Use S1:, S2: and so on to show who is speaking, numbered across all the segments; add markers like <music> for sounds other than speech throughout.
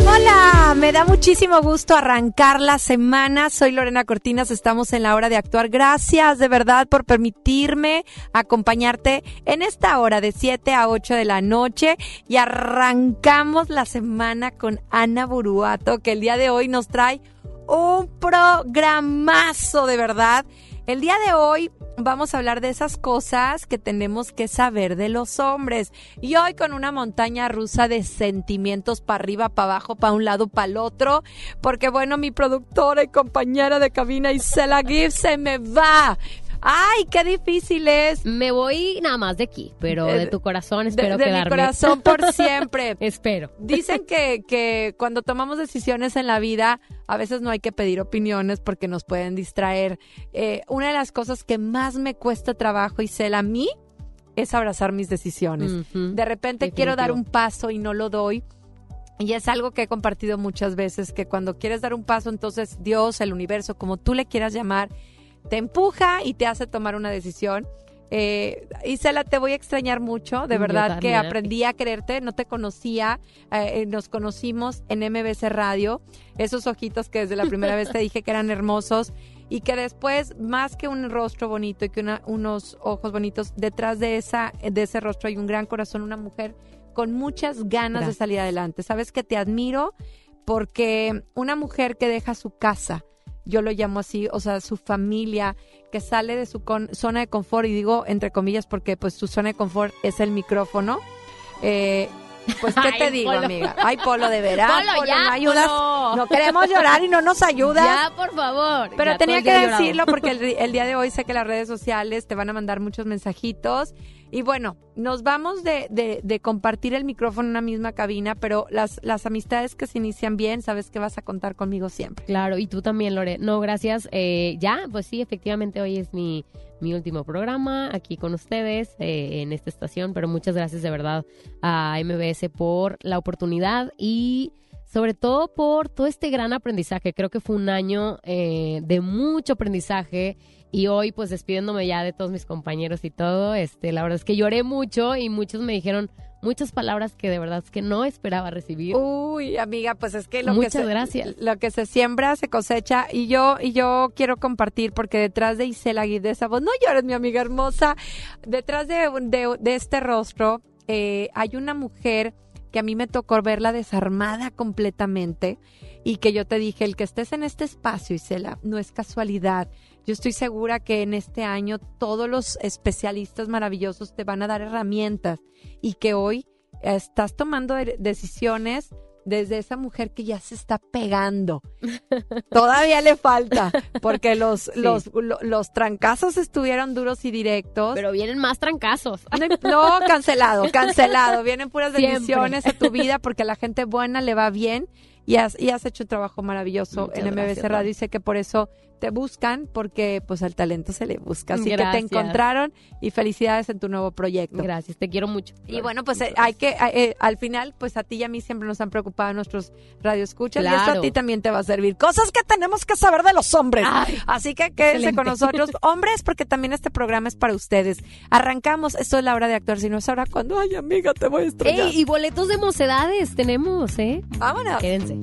S1: Hola, me da muchísimo gusto arrancar la semana. Soy Lorena Cortinas, estamos en la hora de actuar. Gracias de verdad por permitirme acompañarte en esta hora de 7 a 8 de la noche y arrancamos la semana con Ana Buruato, que el día de hoy nos trae un programazo de verdad. El día de hoy vamos a hablar de esas cosas que tenemos que saber de los hombres. Y hoy con una montaña rusa de sentimientos para arriba, para abajo, para un lado, para el otro. Porque bueno, mi productora y compañera de cabina Isela Gibbs se me va. Ay, qué difícil es.
S2: Me voy nada más de aquí, pero de, tu corazón espero
S1: de, de
S2: quedarme.
S1: mi corazón por <laughs> siempre.
S2: espero.
S1: Dicen <laughs> que, que cuando tomamos decisiones en la vida, a veces no hay que pedir opiniones porque nos pueden distraer. Eh, una de las cosas que más me cuesta trabajo, Isela, a mí, es abrazar mis decisiones. De repente
S2: definitivo.
S1: quiero dar un paso y no lo doy. Y es algo que he compartido muchas veces, que cuando quieres dar un paso, entonces Dios, el universo, como tú le quieras llamar, te empuja y te hace tomar una decisión. Eh, Isela, te voy a extrañar mucho, de verdad que aprendí a quererte, no te conocía, eh, eh, nos conocimos en MBC Radio, esos ojitos que desde la primera vez te <laughs> dije que eran hermosos y que después, más que un rostro bonito y que una- unos ojos bonitos, detrás de, esa, de ese rostro hay un gran corazón, una mujer con muchas ganas de salir adelante. Sabes que te admiro porque una mujer que deja su casa, yo lo llamo así, o sea, su familia, que sale de su con- zona de confort, y digo entre comillas porque pues su zona de confort es el micrófono. Eh, pues, ¿qué <laughs> te
S2: Ay,
S1: digo,
S2: Polo.
S1: amiga? Ay, Polo, de veras.
S2: Polo, ya,
S1: ¿me ayudas?
S2: Polo.
S1: No queremos llorar y no nos ayudas.
S2: Ya, por favor.
S1: Pero
S2: Ya,
S1: tenía que
S2: llorado.
S1: decirlo porque el, el día de hoy sé que las redes sociales te van a mandar muchos mensajitos. Y bueno, nos vamos de, de- de compartir el micrófono en una misma cabina, pero las, las amistades que se inician bien, sabes que vas a contar conmigo siempre.
S2: Claro, y tú también, Lore. No, gracias. Eh, ya, pues sí, efectivamente hoy es mi, mi último programa aquí con ustedes eh, en esta estación, pero muchas gracias de verdad a MBS por la oportunidad y sobre todo por todo este gran aprendizaje. Creo que fue un año eh, de mucho aprendizaje y hoy pues despidiéndome ya de todos mis compañeros y todo, este, la verdad es que lloré mucho y muchos me dijeron muchas palabras que de verdad es que no esperaba recibir.
S1: Uy, amiga, pues es que lo
S2: Muchas
S1: que se,
S2: gracias.
S1: lo que se siembra se cosecha y yo y yo quiero compartir porque detrás de Isela de esa voz, no llores mi amiga hermosa, detrás de, de- de este rostro eh, hay una mujer que a mí me tocó verla desarmada completamente y que yo te dije, el que estés en este espacio, Isela, no es casualidad. Yo estoy segura que en este año todos los especialistas maravillosos te van a dar herramientas y que hoy estás tomando de- decisiones desde esa mujer que ya se está pegando. <laughs> Todavía le falta, porque los, los, lo- los trancazos estuvieron duros y directos.
S2: Pero vienen más trancazos.
S1: No, cancelado, cancelado. Vienen puras bendiciones a tu vida porque a la gente buena le va bien y has, y has hecho un trabajo maravilloso
S2: Muchas
S1: en MBC
S2: gracias,
S1: Radio y sé que por eso te buscan porque pues al talento se le busca. Así que te encontraron y felicidades en tu nuevo proyecto.
S2: Gracias, te quiero mucho.
S1: Y bueno, pues eh, hay que, eh, al final, pues a ti y a mí siempre nos han preocupado nuestros radioescuchas y esto a
S2: Claro.
S1: ti también te va a servir. Cosas que tenemos que saber de los hombres.
S2: Ay,
S1: Así que quédense
S2: excelente.
S1: con nosotros, <laughs> hombres, porque también este programa es para ustedes. Arrancamos, esto es la hora de actuar, si no es ahora cuando, ay amiga, te voy a estrellar.
S2: Ey, y boletos de mocedades tenemos, ¿eh?
S1: Vámonos.
S2: Quédense.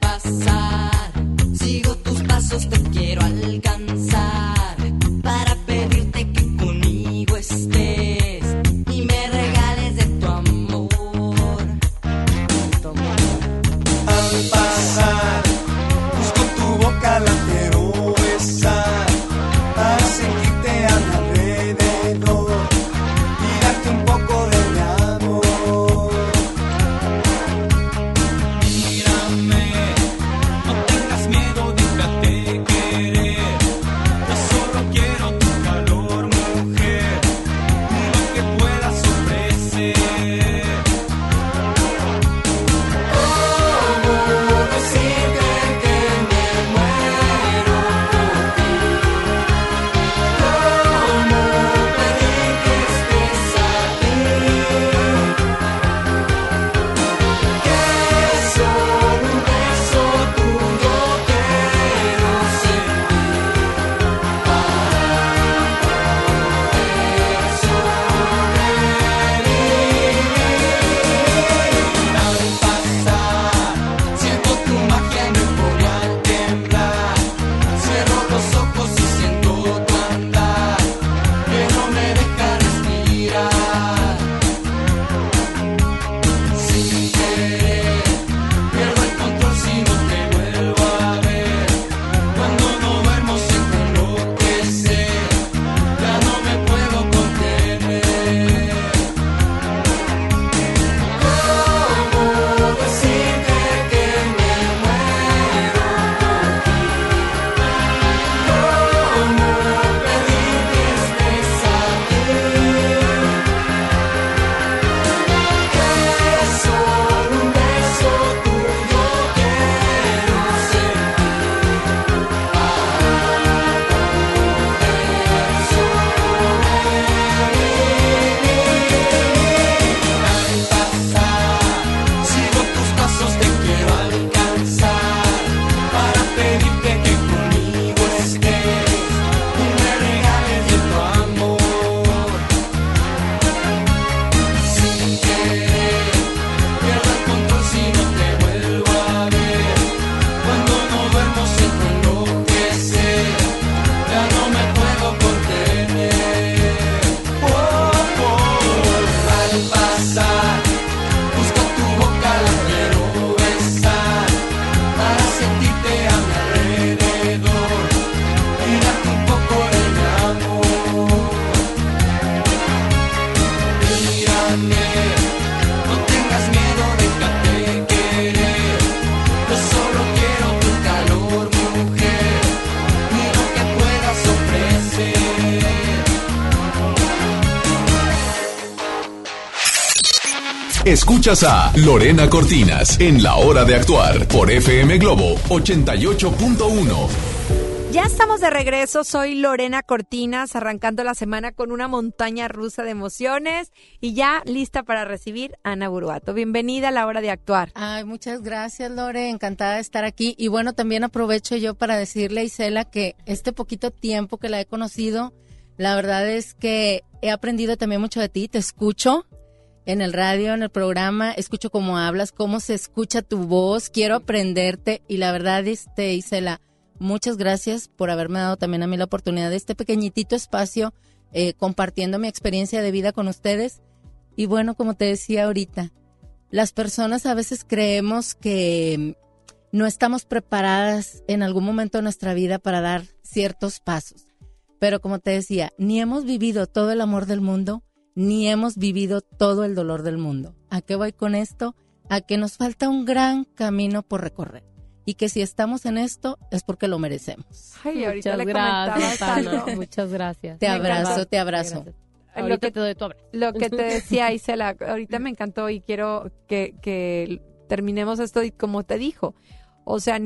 S3: Pasar, sigo tus pasos, te quiero alcanzar
S4: Escuchas a Lorena Cortinas en La Hora de Actuar por FM Globo 88.1.
S1: Ya estamos de regreso, soy Lorena Cortinas, arrancando la semana con una montaña rusa de emociones y ya lista para recibir a Ana Buruato. Bienvenida a la hora de actuar.
S5: Ay, muchas gracias, Lore. Encantada de estar aquí. Y bueno, también aprovecho yo para decirle a Isela que este poquito tiempo que la he conocido, la verdad es que he aprendido también mucho de ti. Te escucho en el radio, en el programa, escucho cómo hablas, cómo se escucha tu voz. Quiero aprenderte y la verdad, este, Isela, muchas gracias por haberme dado también a mí la oportunidad de este pequeñitito espacio eh, compartiendo mi experiencia de vida con ustedes. Y bueno, como te decía ahorita, las personas a veces creemos que no estamos preparadas en algún momento de nuestra vida para dar ciertos pasos. Pero como te decía, ni hemos vivido todo el amor del mundo, ni hemos vivido todo el dolor del mundo. ¿A qué voy con esto? A que nos falta un gran camino por recorrer y que si estamos en esto es porque lo merecemos.
S1: Ay, ahorita
S2: Muchas
S1: le
S2: gracias,
S1: algo. <laughs>
S2: Muchas gracias.
S5: Te
S1: Me
S5: abrazo,
S1: encanta.
S5: te abrazo.
S2: Gracias.
S1: Lo
S2: Ahorita
S1: que-
S2: te doy tu abrazo.
S1: Lo que te decía <laughs> Isela, ahorita me encantó y quiero que, que terminemos esto y como te dijo, o sea,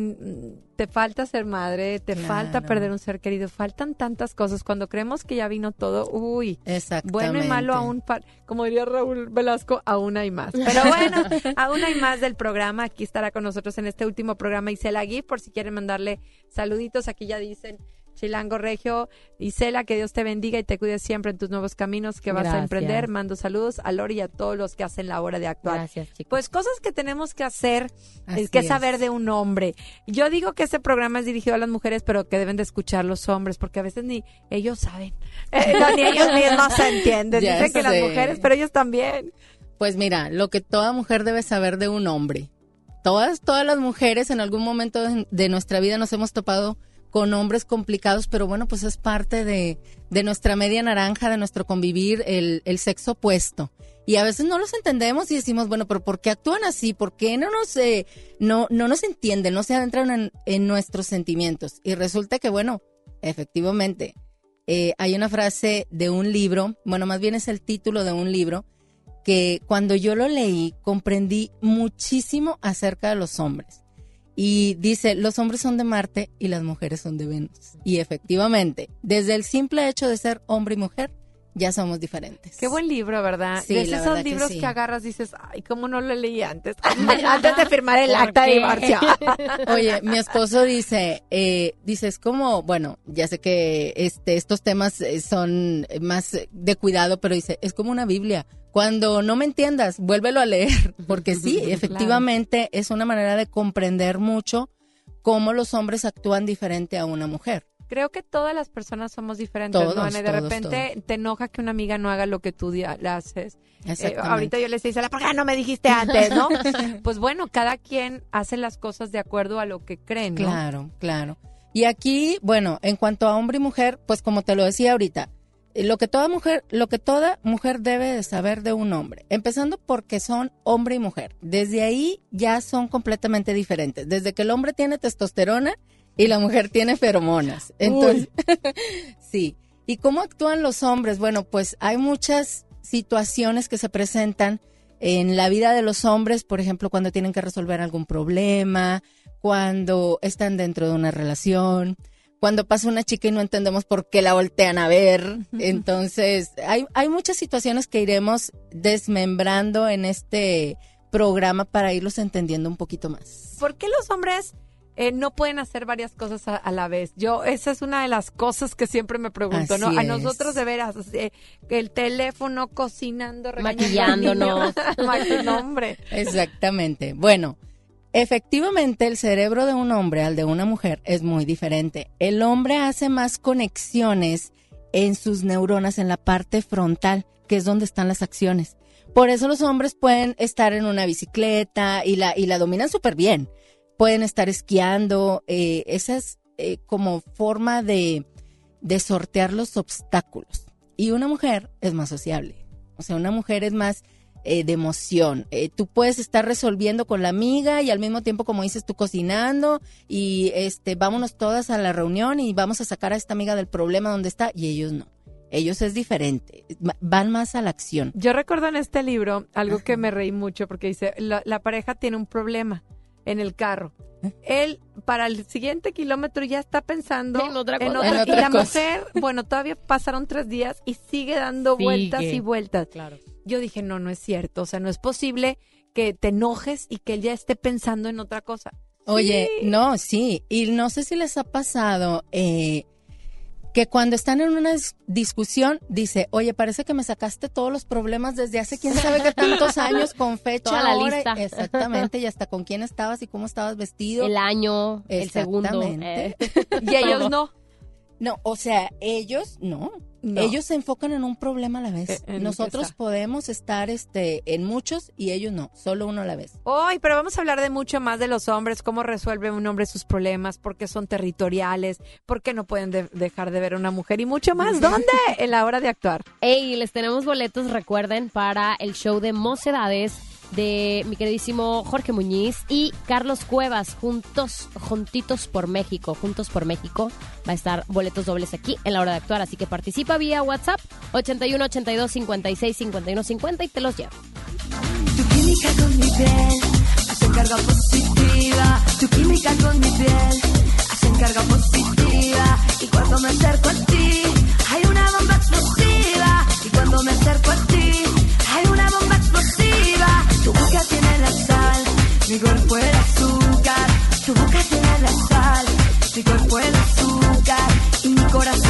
S1: te falta ser madre, te
S5: Claro.
S1: falta perder un ser querido, faltan tantas cosas. Cuando creemos que ya vino todo, uy, bueno y malo aún, como diría Raúl Velasco, aún hay más. Pero bueno, <laughs> aún hay más del programa. Aquí estará con nosotros en este último programa Isela Gui, por si quieren mandarle saluditos. Aquí ya dicen Chilango Regio. Isela, que Dios te bendiga y te cuide siempre en tus nuevos caminos que vas a emprender. Mando saludos a Lori y a todos los que hacen la hora de actuar.
S2: Gracias, chicos.
S1: Pues cosas que tenemos que hacer,
S5: Así
S1: es que
S5: es.
S1: saber de un hombre. Yo digo que este programa es dirigido a las mujeres, pero que deben de escuchar los hombres, porque a veces ni ellos saben, <laughs> Eh, no, ni ellos mismos se entienden.
S5: Ya
S1: Dicen que las mujeres, pero ellos también.
S5: Pues mira, lo que toda mujer debe saber de un hombre. Todas, todas las mujeres en algún momento de nuestra vida nos hemos topado con hombres complicados, pero bueno, pues es parte de, de nuestra media naranja, de nuestro convivir, el, el sexo opuesto. Y a veces no los entendemos y decimos, bueno, pero ¿por qué actúan así? ¿Por qué no nos, eh, no, no nos entienden, no se adentran en, en nuestros sentimientos? Y resulta que, bueno, efectivamente, eh, hay una frase de un libro, bueno, más bien es el título de un libro, que cuando yo lo leí comprendí muchísimo acerca de los hombres. Y dice, los hombres son de Marte y las mujeres son de Venus. Y efectivamente, desde el simple hecho de ser hombre y mujer, ya somos diferentes.
S1: Qué buen libro, ¿verdad?
S5: Sí,
S1: de esos
S5: verdad que
S1: libros que,
S5: sí.
S1: agarras dices, ay, ¿cómo no lo leí antes? <laughs> antes <laughs> de firmar el
S2: ¿Por
S1: acta de divorcio. <laughs>
S5: Oye, mi esposo dice, eh, dice, es como, bueno, ya sé que este, estos temas eh, son más de cuidado, pero dice, es como una Biblia. Cuando no me entiendas, vuélvelo a leer, <laughs> porque sí,
S1: Claro.
S5: efectivamente es una manera de comprender mucho cómo los hombres actúan diferente a una mujer.
S1: Creo que todas las personas somos diferentes,
S5: Todos,
S1: ¿no? De
S5: todos,
S1: repente te enoja que una amiga no haga lo que tú le haces. Eh, ahorita yo le decía, ¿por qué no me dijiste antes, no? <laughs> pues bueno, cada quien hace las cosas de acuerdo a lo que cree, ¿no?
S5: Claro, claro. Y aquí, bueno, en cuanto a hombre y mujer, pues como te lo decía ahorita, lo que toda mujer, lo que toda mujer debe de saber de un hombre, empezando porque son hombre y mujer. Desde ahí ya son completamente diferentes. Desde que el hombre tiene testosterona y la mujer tiene feromonas. Entonces, <laughs> sí. ¿Y cómo actúan los hombres? Bueno, pues hay muchas situaciones que se presentan en la vida de los hombres, por ejemplo, cuando tienen que resolver algún problema, cuando están dentro de una relación, cuando pasa una chica y no entendemos por qué la voltean a ver. Entonces, hay, hay muchas situaciones que iremos desmembrando en este programa para irlos entendiendo un poquito más.
S1: ¿Por qué los hombres eh, no pueden hacer varias cosas a, a la vez? Yo, esa es una de las cosas que siempre me pregunto, ¿no? A
S5: es.
S1: nosotros de veras, eh, el teléfono, cocinando,
S2: Maquillándonos. <laughs>
S1: niño. Maqui- no, hombre.
S5: Exactamente. Bueno, efectivamente el cerebro de un hombre al de una mujer es muy diferente. El hombre hace más conexiones en sus neuronas en la parte frontal, que es donde están las acciones. Por eso los hombres pueden estar en una bicicleta y la, y la dominan súper bien. Pueden estar esquiando. eh, esa es eh, como forma de, de sortear los obstáculos. Y una mujer es más sociable. O sea, una mujer es más eh, de emoción. Eh, tú puedes estar resolviendo con la amiga y al mismo tiempo, como dices, tú cocinando y este, vámonos todas a la reunión y vamos a sacar a esta amiga del problema donde está y ellos no. Ellos es diferente, va- van más a la acción.
S1: Yo recuerdo en este libro algo que me reí mucho porque dice, la, la pareja tiene un problema en el carro.
S5: ¿Eh?
S1: Él para el siguiente kilómetro ya está pensando
S2: En otra
S1: en
S2: cosa.
S1: otra-
S5: En
S1: y la
S5: cosa.
S1: mujer, bueno, todavía pasaron tres días y sigue dando
S2: Sigue.
S1: vueltas y vueltas.
S2: Claro.
S1: Yo dije, no, no es cierto. O sea, no es posible que te enojes y que él ya esté pensando en otra cosa.
S5: Oye,
S1: Sí.
S5: no, sí, y no sé si les ha pasado eh, que cuando están en una dis- discusión dice, oye, parece que me sacaste todos los problemas desde hace quién sabe qué tantos <laughs> años con fecha,
S2: Toda la
S5: hora,
S2: lista.
S5: exactamente, y hasta con quién estabas y cómo estabas vestido.
S2: El año, el segundo. Eh. <laughs>
S1: Y ellos no.
S5: No, o sea, ellos no.
S1: No.
S5: Ellos se enfocan en un problema a la vez.
S1: Eh, que
S5: Nosotros podemos estar este en muchos y ellos no, solo uno a la vez.
S1: Hoy, pero vamos a hablar de mucho más de los hombres, cómo resuelve un hombre sus problemas, por qué son territoriales, por qué no pueden de- dejar de ver a una mujer y mucho más. <laughs> ¿Dónde? En la hora de actuar.
S2: Ey, les tenemos boletos, recuerden, para el show de Mocedades de mi queridísimo Jorge Muñiz y Carlos Cuevas, juntos, juntitos por México, juntos por México. Va a estar boletos dobles aquí en la hora de actuar, así que participa vía WhatsApp 81 82 56 51 50 y te los llevo.
S3: Tu química con mi piel hacen carga positiva. Tu química con mi piel hacen carga positiva. Y cuando me acerco a ti, hay una bomba explosiva. Y cuando me acerco a ti, mi cuerpo el azúcar. Tu boca tiene la sal, mi cuerpo el azúcar. Y mi corazón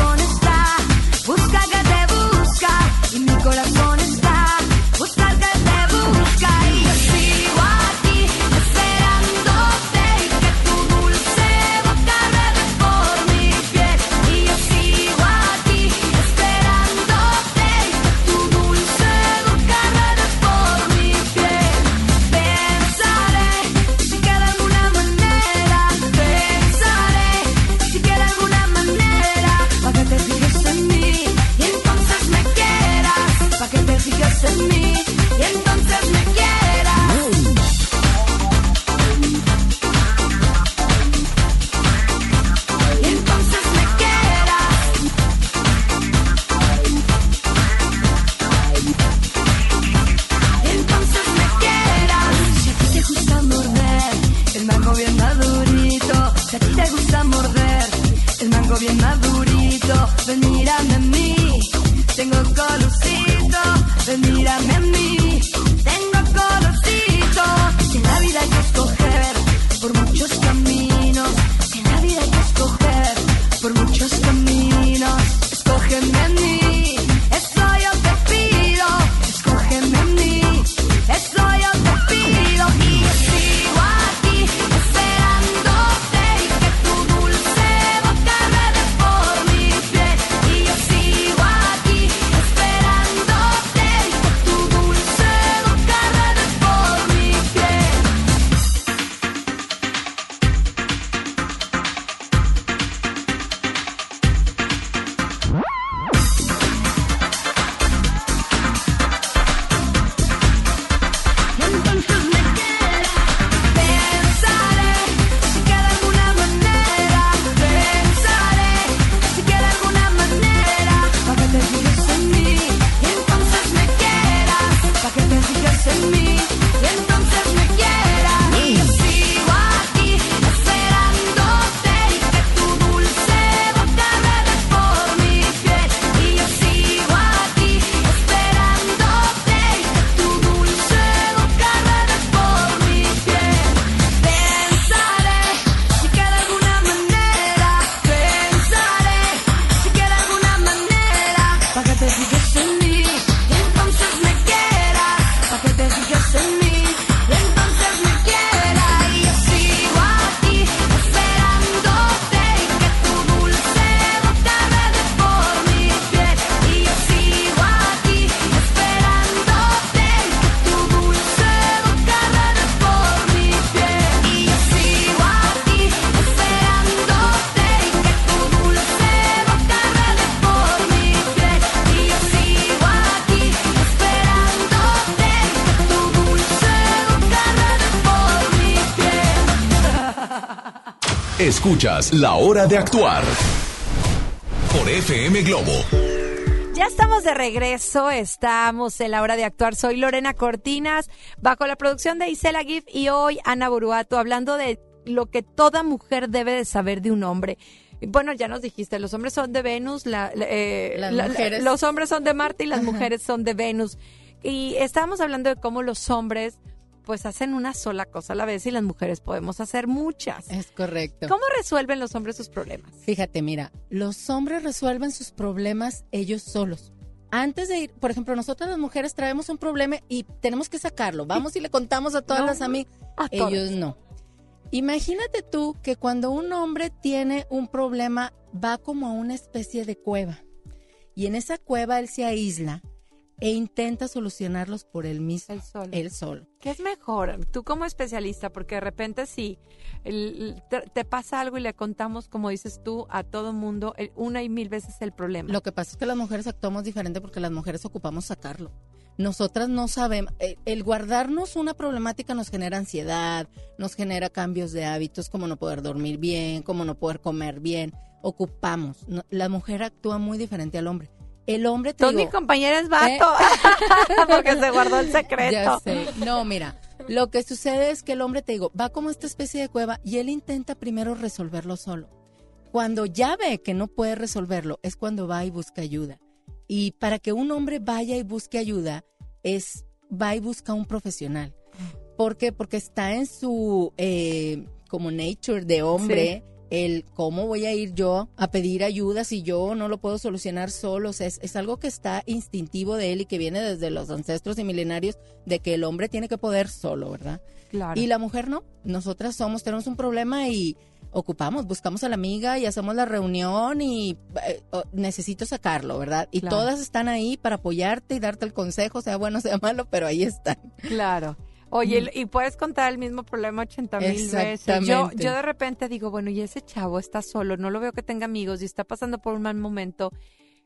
S4: Escuchas La Hora de Actuar por FM Globo.
S1: Ya estamos de regreso, estamos en la hora de actuar. Soy Lorena Cortinas, bajo la producción de Isela Gif y hoy Ana Buruato, hablando de lo que toda mujer debe de saber de un hombre. Bueno, ya nos dijiste, los hombres son de Venus, la- la- eh,
S5: Las
S1: la- la-
S5: mujeres.
S1: los hombres son de Marte y las mujeres son de Venus. Y estábamos hablando de cómo los hombres pues hacen una sola cosa a la vez y las mujeres podemos hacer muchas.
S5: Es correcto.
S1: ¿Cómo resuelven los hombres sus problemas?
S5: Fíjate, mira, los hombres resuelven sus problemas ellos solos. Antes de ir, por ejemplo, nosotras las mujeres traemos un problema y tenemos que sacarlo. Vamos y le contamos a todas
S1: No,
S5: las amigas. Ellos no. Imagínate tú que cuando un hombre tiene un problema, va como a una especie de cueva. Y en esa cueva él se aísla e intenta solucionarlos por él mismo.
S1: Él solo.
S5: Él solo.
S1: ¿Qué es mejor? Tú como especialista, porque de repente si te, te pasa algo y le contamos, como dices tú, a todo mundo, el- una y mil veces el problema.
S5: Lo que pasa es que las mujeres actuamos diferente porque las mujeres ocupamos sacarlo. Nosotras no sabemos, eh, el guardarnos una problemática nos genera ansiedad, nos genera cambios de hábitos como no poder dormir bien, como no poder comer bien. Ocupamos. No- la mujer actúa muy diferente al hombre. El hombre te
S1: Todos
S5: digo,
S1: mi compañera es vato, <laughs> porque se guardó el secreto.
S5: Ya sé. No, mira, lo que sucede es que el hombre, te digo, va como esta especie de cueva y él intenta primero resolverlo solo. Cuando ya ve que no puede resolverlo, es cuando va y busca ayuda. Y para que un hombre vaya y busque ayuda, es va y busca un profesional. ¿Por qué? Porque está en su eh, como nature de hombre. El cómo voy a ir yo a pedir ayuda si yo no lo puedo solucionar solo. O sea, es, es algo que está instintivo de él y que viene desde los ancestros y milenarios de que el hombre tiene que poder solo, ¿verdad?
S1: Claro.
S5: Y la mujer no. Nosotras somos, tenemos un problema y ocupamos, buscamos a la amiga y hacemos la reunión y eh, oh, necesito sacarlo, ¿verdad? Y
S1: Claro.
S5: todas están ahí para apoyarte y darte el consejo, sea bueno, sea malo, pero ahí están.
S1: Claro. Oye, y puedes contar el mismo problema 80 mil veces. Yo, yo de repente digo, bueno, y ese chavo está solo, no lo veo que tenga amigos y está pasando por un mal momento.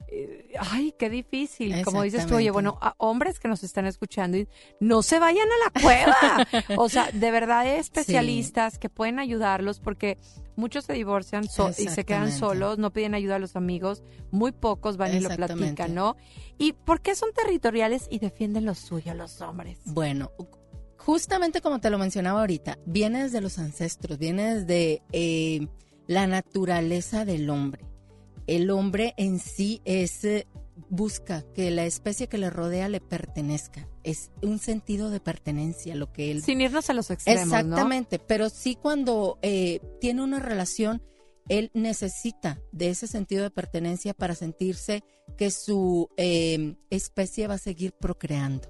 S1: Eh, Ay, qué difícil. Como dices tú, oye, bueno, a hombres que nos están escuchando, y no se vayan a la cueva. <laughs> o sea, de verdad hay especialistas que pueden ayudarlos porque muchos se divorcian so- y se quedan solos, no piden ayuda a los amigos, muy pocos van y lo platican, ¿no? ¿Y por qué son territoriales y defienden lo suyo los hombres?
S5: Bueno, justamente como te lo mencionaba ahorita, viene desde los ancestros, viene desde eh, la naturaleza del hombre. El hombre en sí es eh, busca que la especie que le rodea le pertenezca. Es un sentido de pertenencia lo que él
S1: Sin irnos a los extremos, ¿no?
S5: Exactamente, pero sí cuando eh, tiene una relación, él necesita de ese sentido de pertenencia para sentirse que su eh, especie va a seguir procreando.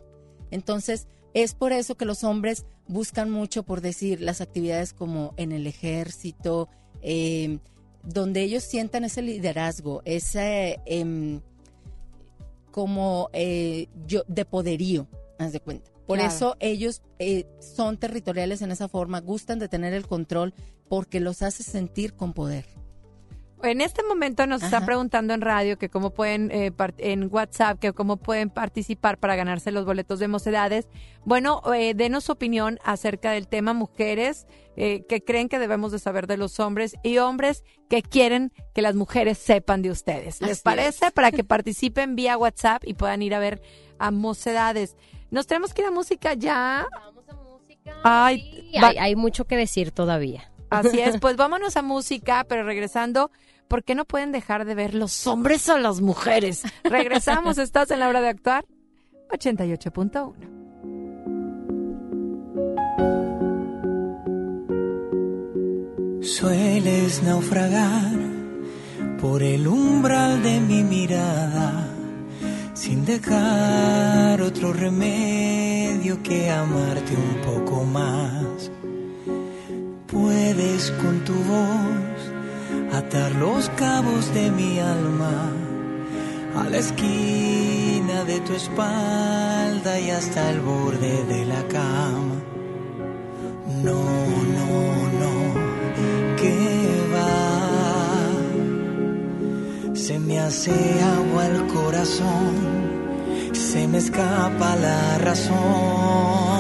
S5: Entonces, es por eso que los hombres buscan mucho, por decir, las actividades como en el ejército, eh, donde ellos sientan ese liderazgo, ese em, como eh, yo, de poderío, haz de cuenta. Por
S1: Claro.
S5: eso ellos eh, son territoriales en esa forma, gustan de tener el control porque los hace sentir con poder.
S1: En este momento nos están
S5: Ajá.
S1: preguntando en radio que cómo pueden, eh, en WhatsApp, que cómo pueden participar para ganarse los boletos de mocedades. Bueno, eh, denos su opinión acerca del tema mujeres eh, que creen que debemos de saber de los hombres y hombres que quieren que las mujeres sepan de ustedes. ¿Les
S5: Así
S1: parece? Para que <laughs> participen vía WhatsApp y puedan ir a ver a mocedades. Nos tenemos que ir a música ya.
S2: Vamos a música.
S1: Ay,
S2: Sí,
S1: va-
S2: hay, hay mucho que decir todavía.
S1: Así es, <laughs> pues vámonos a música, pero regresando, ¿por qué no pueden dejar de ver los hombres o las mujeres? Regresamos, <laughs> estás en la hora de actuar. 88.1.
S6: Sueles naufragar por el umbral de mi mirada, sin dejar otro remedio que amarte un poco más. Puedes con tu voz atar los cabos de mi alma a la esquina de tu espalda y hasta el borde de la cama. No, no, no, que va. Se me hace agua el corazón, se me escapa la razón.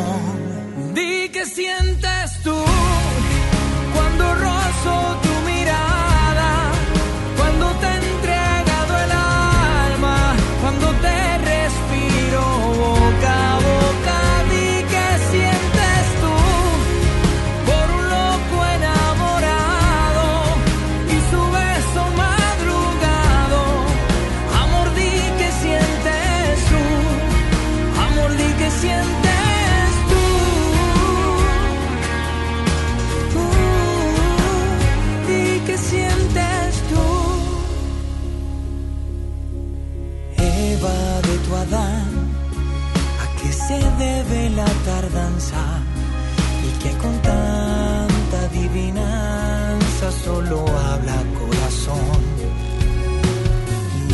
S6: Solo habla corazón.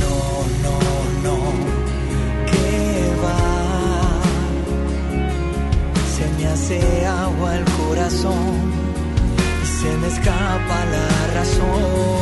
S6: No, no, no, que va. Se me hace agua el corazón y se me escapa la razón.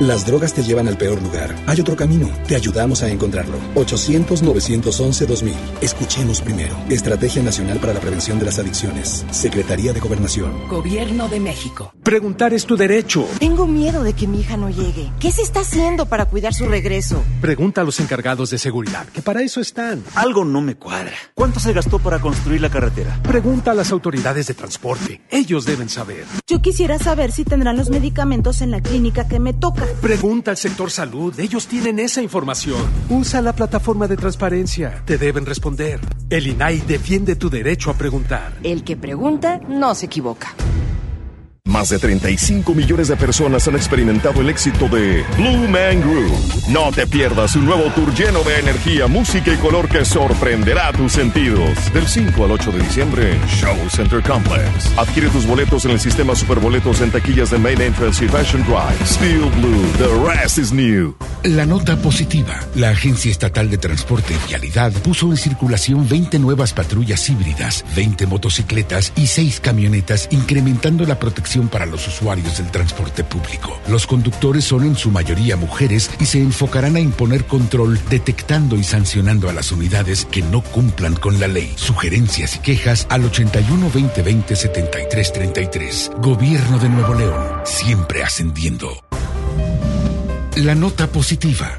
S7: Las drogas te llevan al peor lugar. Hay otro camino. Te ayudamos a encontrarlo. 800-911-2000. Escuchemos primero. Estrategia Nacional para la Prevención de las Adicciones. Secretaría de Gobernación.
S8: Gobierno de México.
S9: Preguntar es tu derecho.
S8: Tengo miedo de que mi hija no llegue. ¿Qué se está haciendo para cuidar su regreso?
S9: Pregunta a los encargados de seguridad, que para eso están.
S10: Algo no me cuadra. ¿Cuánto se gastó para construir la carretera?
S9: Pregunta a las autoridades de transporte. Ellos deben saber.
S11: Yo quisiera saber si tendrán los medicamentos en la clínica que me toca.
S9: Pregunta al sector salud. Ellos tienen esa información. Usa la plataforma de transparencia. Te deben responder. El INAI defiende tu derecho a preguntar.
S8: El que pregunta no se equivoca.
S12: Más de 35 millones de personas han experimentado el éxito de Blue Man Group. No te pierdas un nuevo tour lleno de energía, música y color que sorprenderá tus sentidos. Del 5 al 8 de diciembre Show Center Complex. Adquiere tus boletos en el sistema Superboletos en taquillas de Main Entrance y Fashion Drive. Steel Blue, the rest is new.
S13: La nota positiva. La Agencia Estatal de Transporte y Vialidad puso en circulación 20 nuevas patrullas híbridas, 20 motocicletas y 6 camionetas, incrementando la protección para los usuarios del transporte público. Los conductores son en su mayoría mujeres y se enfocarán a imponer control detectando y sancionando a las unidades que no cumplan con la ley. Sugerencias y quejas al 81 2020 73 33. Gobierno de Nuevo León, siempre ascendiendo. La nota positiva.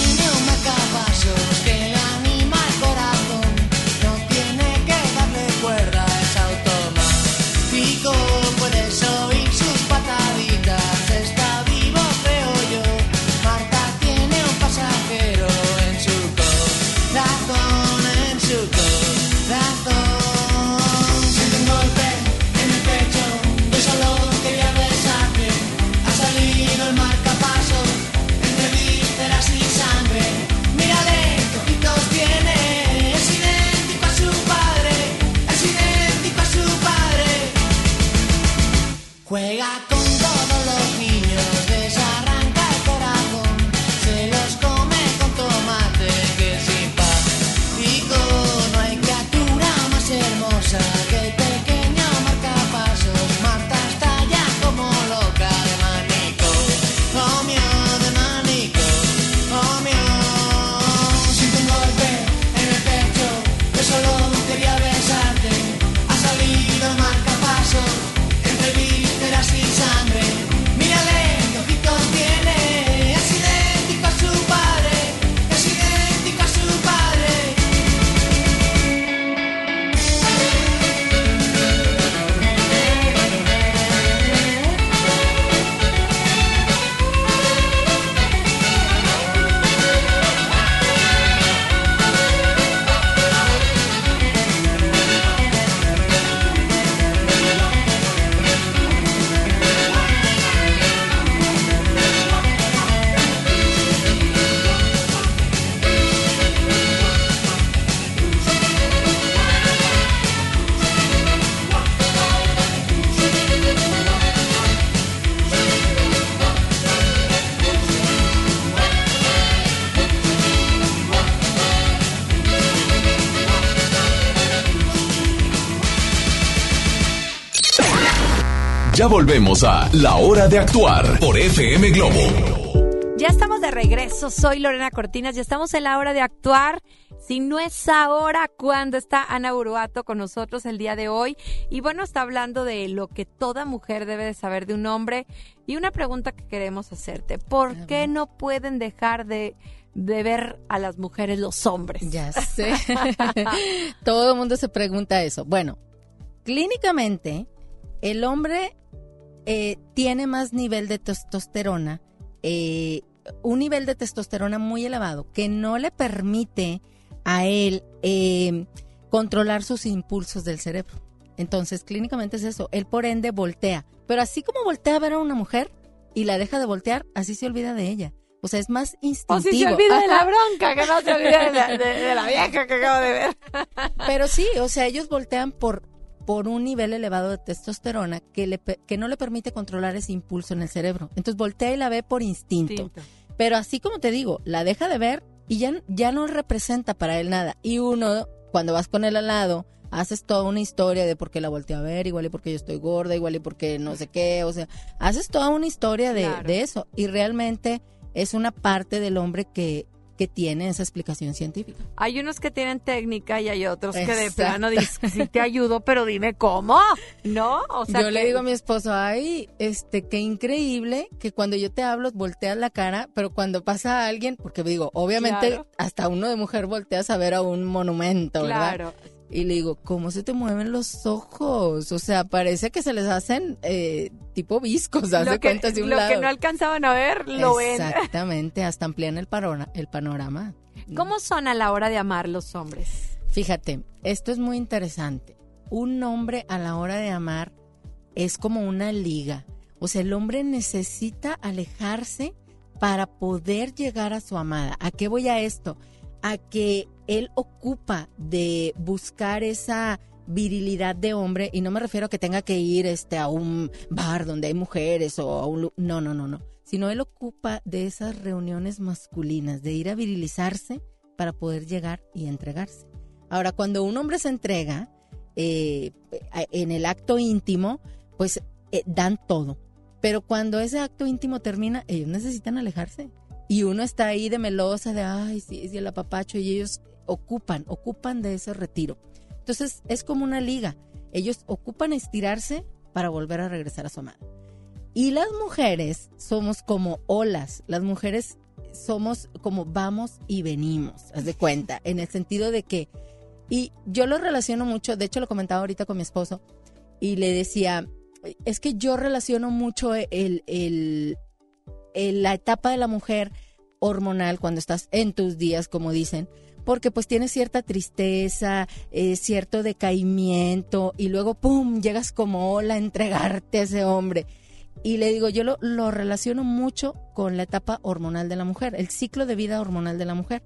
S14: Ya
S12: volvemos a La Hora de Actuar por FM Globo.
S1: Ya estamos de regreso, soy Lorena Cortinas, ya estamos en la hora de actuar. Si no es ahora, ¿cuándo está Ana Uruato con nosotros el día de hoy? Y bueno, está hablando de lo que toda mujer debe de saber de un hombre. Y una pregunta que queremos hacerte, ¿por qué no pueden dejar de de ver a las mujeres los hombres?
S5: Ya <laughs> sé. <laughs> Todo el mundo se pregunta eso. Bueno, clínicamente, el hombre eh, tiene más nivel de testosterona, eh, un nivel de testosterona muy elevado que no le permite a él eh, controlar sus impulsos del cerebro. Entonces, clínicamente es eso. Él, por ende, voltea. Pero así como voltea a ver a una mujer y la deja de voltear, así se olvida de ella. O sea, es más instintivo.
S1: O si se olvida de la bronca, que no se olvide de la, de- de la vieja que acabo de ver.
S5: Pero sí, o sea, ellos voltean por, por un nivel elevado de testosterona que, le, que no le permite controlar ese impulso en el cerebro. Entonces voltea y la ve por instinto. Pero así como te digo, la deja de ver y ya, ya no representa para él nada. Y uno, cuando vas con él al lado, haces toda una historia de por qué la volteé a ver, igual y porque yo estoy gorda, igual y porque no sé qué. O sea, haces toda una historia de,
S1: Claro.
S5: de eso. Y realmente es una parte del hombre que, que tiene esa explicación científica.
S1: Hay unos que tienen técnica y hay otros que de plano dicen, sí te ayudo, pero dime cómo, ¿no? O sea,
S5: yo le digo a mi esposo, ay, este, qué increíble que cuando yo te hablo volteas la cara, pero cuando pasa a alguien, porque digo, obviamente
S1: Claro.
S5: hasta uno de mujer volteas a ver a un monumento, ¿verdad?
S1: Claro.
S5: Y le digo, ¿cómo se te mueven los ojos? O sea, parece que se les hacen eh, tipo viscos, <laughs>
S1: Lo
S5: de
S1: que,
S5: cuenta de un
S1: lo
S5: lado.
S1: que no alcanzaban a ver, lo ven.
S5: Exactamente, hasta amplían el, el panorama. <laughs>
S1: ¿Cómo son a la hora de amar los hombres?
S5: Fíjate, esto es muy interesante. Un hombre a la hora de amar es como una liga. O sea, el hombre necesita alejarse para poder llegar a su amada. ¿A qué voy a esto? A que él ocupa de buscar esa virilidad de hombre y no me refiero a que tenga que ir este a un bar donde hay mujeres o a un no no no no sino él ocupa de esas reuniones masculinas de ir a virilizarse para poder llegar y entregarse. Ahora cuando un hombre se entrega eh, en el acto íntimo pues eh, dan todo. Pero cuando ese acto íntimo termina ellos necesitan alejarse. Y uno está ahí de melosa de ay sí sí el apapacho y ellos ocupan ocupan de ese retiro entonces es como una liga. Ellos ocupan estirarse para volver a regresar a su amada. Y las mujeres somos como olas. Las mujeres somos como vamos y venimos, haz de cuenta, en el sentido de que, y yo lo relaciono mucho, de hecho lo comentaba ahorita con mi esposo, y le decía, es que yo relaciono mucho el, el- el- la etapa de la mujer hormonal cuando estás en tus días, como dicen, porque pues tienes cierta tristeza, eh, cierto decaimiento y luego, ¡pum!, llegas como ola a entregarte a ese hombre. Y le digo, yo lo, lo relaciono mucho con la etapa hormonal de la mujer, el ciclo de vida hormonal de la mujer.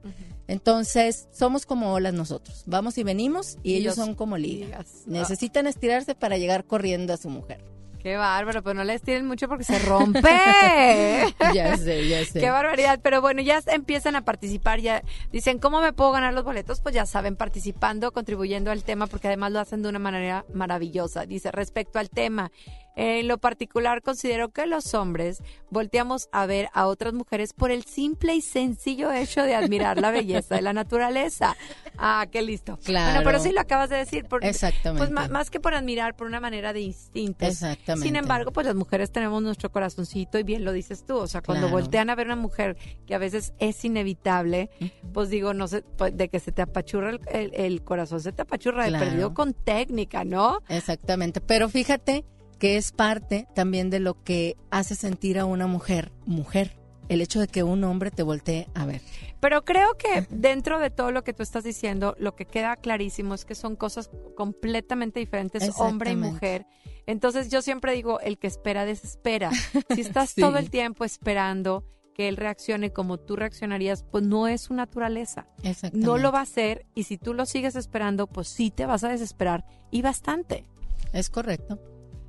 S5: Entonces, somos como olas nosotros, vamos y venimos y,
S1: Y
S5: ellos
S1: los
S5: son como ligas.
S1: ligas.
S5: Necesitan estirarse para llegar corriendo a su mujer.
S1: Qué bárbaro, pero no les tiren mucho porque se rompe. <laughs>
S5: Ya sé, ya sé.
S1: Qué barbaridad, pero bueno, ya empiezan a participar, ya dicen, ¿cómo me puedo ganar los boletos? Pues ya saben, participando, contribuyendo al tema, porque además lo hacen de una manera maravillosa. Dice, respecto al tema, en lo particular considero que los hombres volteamos a ver a otras mujeres por el simple y sencillo hecho de admirar la belleza de la naturaleza. Ah, qué listo.
S5: Claro.
S1: Bueno, pero sí lo acabas de decir. Por,
S5: Exactamente.
S1: Pues más que por admirar, por una manera de instintos.
S5: Exactamente.
S1: Sin embargo, pues las mujeres tenemos nuestro corazoncito y bien lo dices tú. O sea, cuando
S5: Claro.
S1: voltean a ver una mujer que a veces es inevitable, pues digo, no sé, pues, de que se te apachurra el, el- el corazón, se te apachurra de
S5: Claro.
S1: perdido con técnica, ¿no?
S5: Exactamente, pero fíjate que es parte también de lo que hace sentir a una mujer mujer, el hecho de que un hombre te voltee a ver.
S1: Pero creo que dentro de todo lo que tú estás diciendo, lo que queda clarísimo es que son cosas completamente diferentes, hombre y mujer. Entonces yo siempre digo, el que espera desespera. <laughs> Si estás
S5: Sí.
S1: todo el tiempo esperando que él reaccione como tú reaccionarías, pues no es su naturaleza. No lo va a hacer y si tú lo sigues esperando, pues sí te vas a desesperar y bastante.
S5: Es correcto.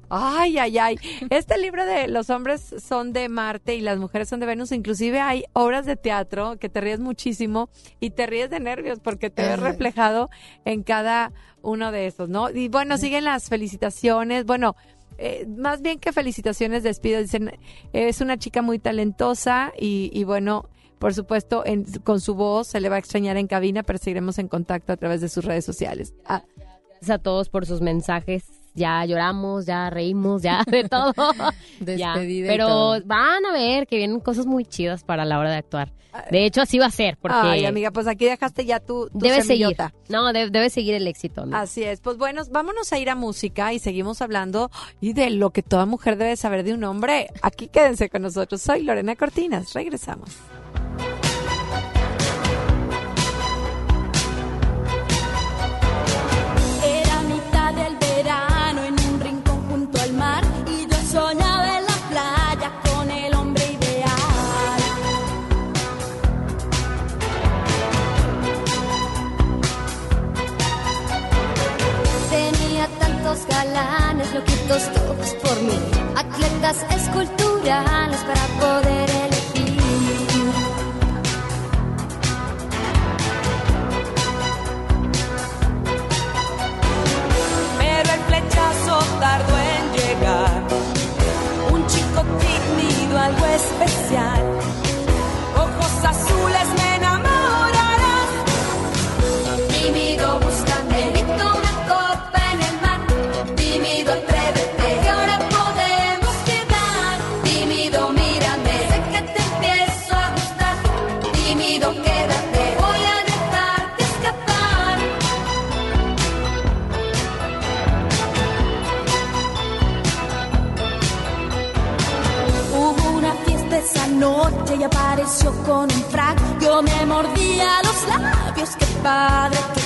S1: Ay, ay, ay. Este libro de los hombres son de Marte y las mujeres son de Venus. Inclusive hay obras de teatro que te ríes muchísimo y te ríes de nervios porque te ves reflejado en cada uno de esos, ¿no? Y bueno, siguen las felicitaciones. Bueno, eh, más bien que felicitaciones, despido. Dicen, es una chica muy talentosa y, y bueno, por supuesto, en- con su voz se le va a extrañar en cabina, pero seguiremos en contacto a través de sus redes sociales. Ah,
S2: Gracias a todos por sus mensajes
S15: ya lloramos, ya reímos, ya de <laughs> todo.
S5: Despedida
S15: Pero
S5: todo.
S15: van a ver que vienen cosas muy chidas para la hora de actuar. De hecho, así va a ser, porque
S1: Ay, amiga, pues aquí dejaste ya tu, tu
S15: debe seguir. No, de- debe seguir el éxito. amiga.
S1: Así es. Pues bueno, vámonos a ir a música y seguimos hablando y de lo que toda mujer debe saber de un hombre. Aquí quédense con nosotros. Soy Lorena Cortinas. Regresamos.
S16: Tantos galanes, loquitos todos por mí, atletas esculturales para poder elegir.
S3: pero el flechazo tardó en llegar.
S16: Un chico tímido, algo especial.
S3: Ojos azules me
S16: con un frac. Yo me mordía los labios, qué padre, qué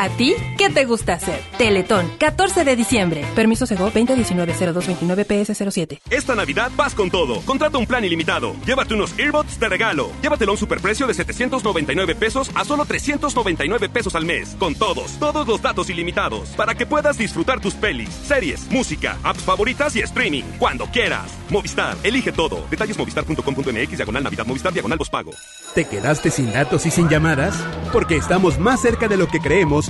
S17: ¿A ti qué te gusta hacer? Teletón, 14 de diciembre. Permiso Sego 2019-0229-PS07.
S18: Esta Navidad vas con todo. Contrata un plan ilimitado. Llévate unos earbuds de regalo. Llévatelo a un superprecio de 799 pesos a solo 399 pesos al mes. Con todos, todos los datos ilimitados. Para que puedas disfrutar tus pelis, series, música, apps favoritas y streaming. Cuando quieras. Movistar, elige todo. Detalles movistar.com.mx, diagonal Navidad, Movistar, diagonal pago.
S19: ¿Te quedaste sin datos y sin llamadas? Porque estamos más cerca de lo que creemos,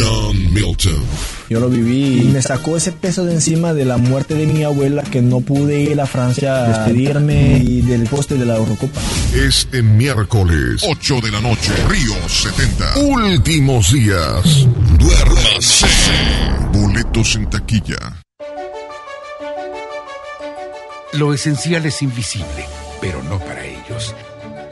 S20: John Milton.
S21: Yo lo viví y me sacó ese peso de encima de la muerte de mi abuela que no pude ir a Francia a despedirme y del poste de la Eurocopa.
S20: Este miércoles, 8 de la noche, Río 70. Últimos días. Duérmase. Boletos en taquilla.
S13: Lo esencial es invisible, pero no para ellos.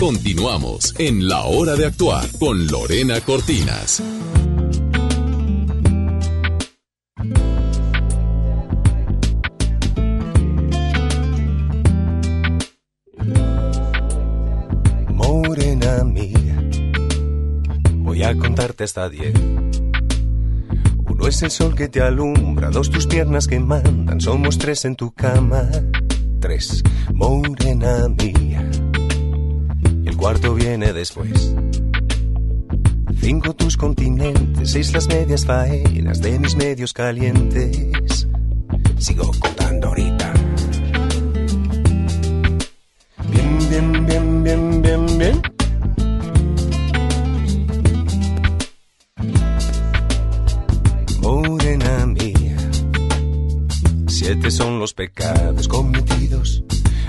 S4: Continuamos en La Hora de Actuar con Lorena Cortinas.
S22: Morena mía, voy a contarte hasta diez. Uno es el sol que te alumbra, dos tus piernas que mandan, somos tres en tu cama. Tres, morena mía cuarto viene después. Cinco tus continentes, seis las medias faenas de mis medios calientes. Sigo contando ahorita. Bien, bien, bien, bien, bien, bien. Morena mía, siete son los pecados cometidos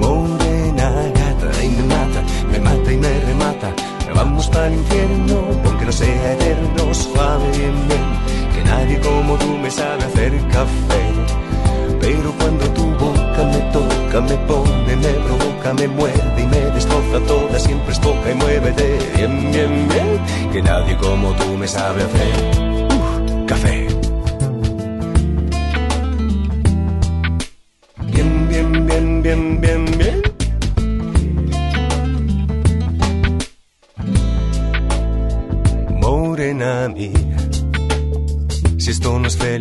S22: Morena gata y me mata, me mata y me remata. Vamos para el infierno, aunque no sea eterno, suave bien, bien. Que nadie como tú me sabe hacer café. Pero cuando tu boca me toca, me pone, me provoca, me muerde y me destroza toda, siempre es toca y muévete. Bien, bien, bien. Que nadie como tú me sabe hacer uh, café.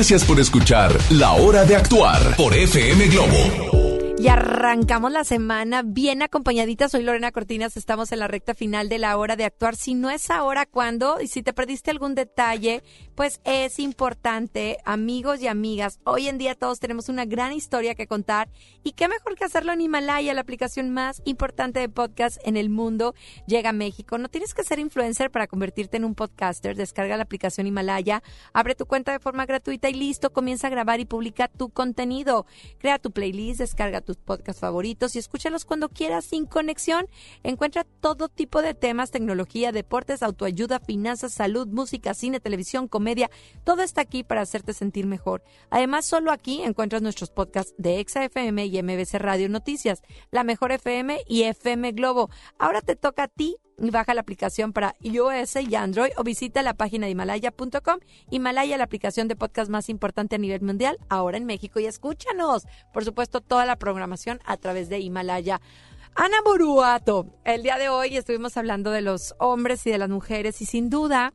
S4: Gracias por escuchar La Hora de Actuar por FM Globo.
S1: Arrancamos la semana bien acompañaditas. Soy Lorena Cortinas, estamos en la recta final de la hora de actuar. Si no es ahora, ¿cuándo? Y si te perdiste algún detalle, pues es importante, amigos y amigas. Hoy en día todos tenemos una gran historia que contar y qué mejor que hacerlo en Himalaya, la aplicación más importante de podcast en el mundo. Llega a México. No tienes que ser influencer para convertirte en un podcaster. Descarga la aplicación Himalaya, abre tu cuenta de forma gratuita y listo, comienza a grabar y publica tu contenido. Crea tu playlist, descarga tus podcasts favoritos y escúchalos cuando quieras sin conexión. Encuentra todo tipo de temas, tecnología, deportes, autoayuda, finanzas, salud, música, cine, televisión, comedia. Todo está aquí para hacerte sentir mejor. Además, solo aquí encuentras nuestros podcasts de Exa FM y MBC Radio Noticias, La Mejor FM y FM Globo. Ahora te toca a ti baja la aplicación para iOS y Android o visita la página de himalaya.com. Himalaya, la aplicación de podcast más importante a nivel mundial, ahora en México. Y escúchanos, por supuesto, toda la programación a través de Himalaya. Ana Boruato, el día de hoy estuvimos hablando de los hombres y de las mujeres y sin duda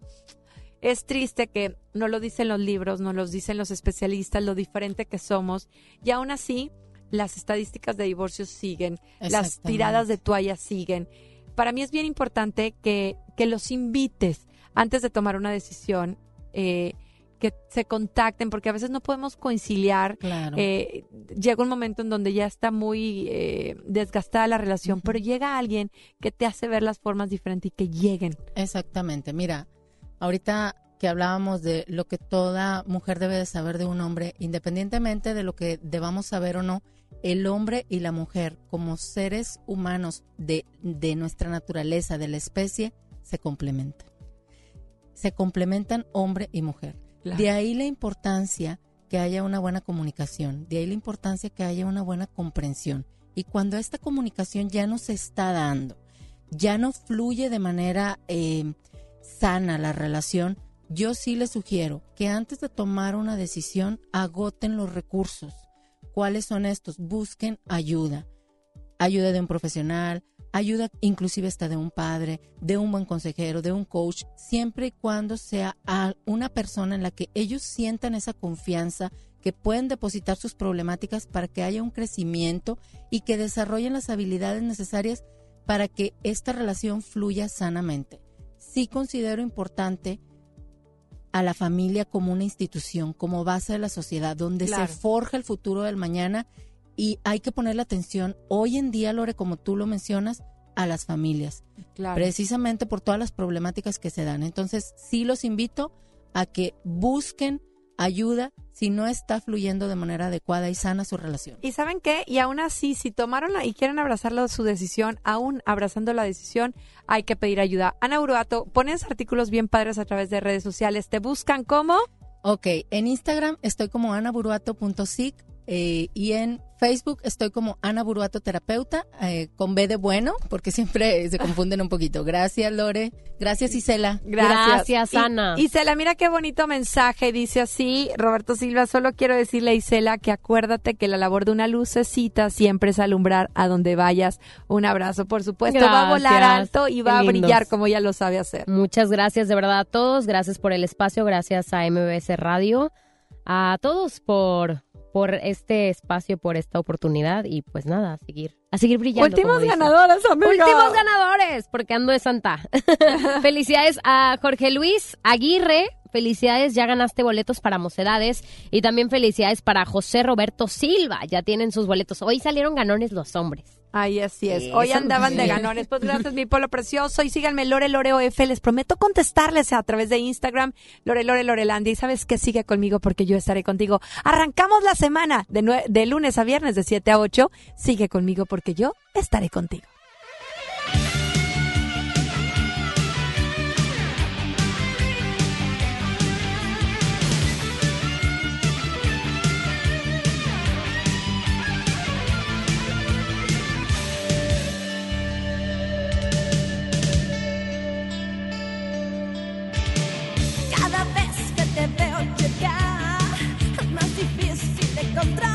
S1: es triste que no lo dicen los libros, no lo dicen los especialistas, lo diferente que somos y aún así las estadísticas de divorcios siguen, las tiradas de toallas siguen. Para mí es bien importante que, que los invites antes de tomar una decisión, eh, que se contacten, porque a veces no podemos conciliar.
S23: Claro.
S1: Eh, llega un momento en donde ya está muy eh, desgastada la relación, pero llega alguien que te hace ver las formas diferentes y que lleguen.
S23: Exactamente. Mira, ahorita que hablábamos de lo que toda mujer debe de saber de un hombre, independientemente de lo que debamos saber o no, el hombre y la mujer como seres humanos de, de nuestra naturaleza, de la especie, se complementan.
S5: se complementan hombre y mujer.
S1: Claro.
S5: De ahí la importancia que haya una buena comunicación, de ahí la importancia que haya una buena comprensión. Y cuando esta comunicación ya no se está dando, ya no fluye de manera eh, sana la relación, yo sí les sugiero que antes de tomar una decisión agoten los recursos. ¿Cuáles son estos? Busquen ayuda. Ayuda de un profesional, ayuda inclusive hasta de un padre, de un buen consejero, de un coach, siempre y cuando sea una persona en la que ellos sientan esa confianza, que pueden depositar sus problemáticas para que haya un crecimiento y que desarrollen las habilidades necesarias para que esta relación fluya sanamente. Sí considero importante a la familia como una institución, como base de la sociedad, donde
S1: Claro.
S5: se forja el futuro del mañana y hay que ponerle atención hoy en día, Lore, como tú lo mencionas, a las familias,
S1: Claro.
S5: precisamente por todas las problemáticas que se dan. Entonces, sí los invito a que busquen ayuda si no está fluyendo de manera adecuada y sana su relación.
S1: ¿Y saben qué? Y aún así, si tomaron la- y quieren abrazarlo su decisión, aún abrazando la decisión, hay que pedir ayuda. Ana Uruato, pones artículos bien padres a través de redes sociales. ¿Te buscan como?
S5: Ok, en Instagram estoy como anaburuato.sic eh, y en Facebook estoy como Ana Buruato Terapeuta, eh, con B de bueno, porque siempre <laughs> se confunden un poquito. Gracias, Lore. Gracias, Isela.
S2: Gracias,
S1: Y-
S2: Ana.
S1: Isela, mira qué bonito mensaje. Dice así, Roberto Silva, solo quiero decirle a Isela que acuérdate que la labor de una lucecita siempre es alumbrar a donde vayas. Un abrazo, por supuesto. Va a volar
S2: Gracias.
S1: alto y
S2: Qué
S1: va a
S2: lindos.
S1: brillar como ella lo sabe hacer.
S2: Muchas gracias de verdad a todos, gracias por el espacio, gracias a MBS Radio, a todos por por este espacio, por esta oportunidad y pues nada, a seguir, a seguir brillando.
S1: Últimos ganadores, amiga.
S2: Últimos ganadores, porque ando de Santa. <laughs> Felicidades a Jorge Luis Aguirre. Felicidades, ya ganaste boletos para Mocedades. Y también felicidades para José Roberto Silva. Ya tienen sus boletos. Hoy salieron ganones los hombres.
S1: Ay, así es.
S2: Eso.
S1: Hoy andaban de ganones. Pues gracias, mi pueblo precioso. Y síganme, Lore Lore OF. Les prometo contestarles a través de Instagram, Lore Lore Lorelandia. Y sabes que sigue conmigo porque yo estaré contigo. Arrancamos la semana de, de lunes a viernes de 7 a 8. Sigue conmigo porque yo estaré contigo.
S3: Difícil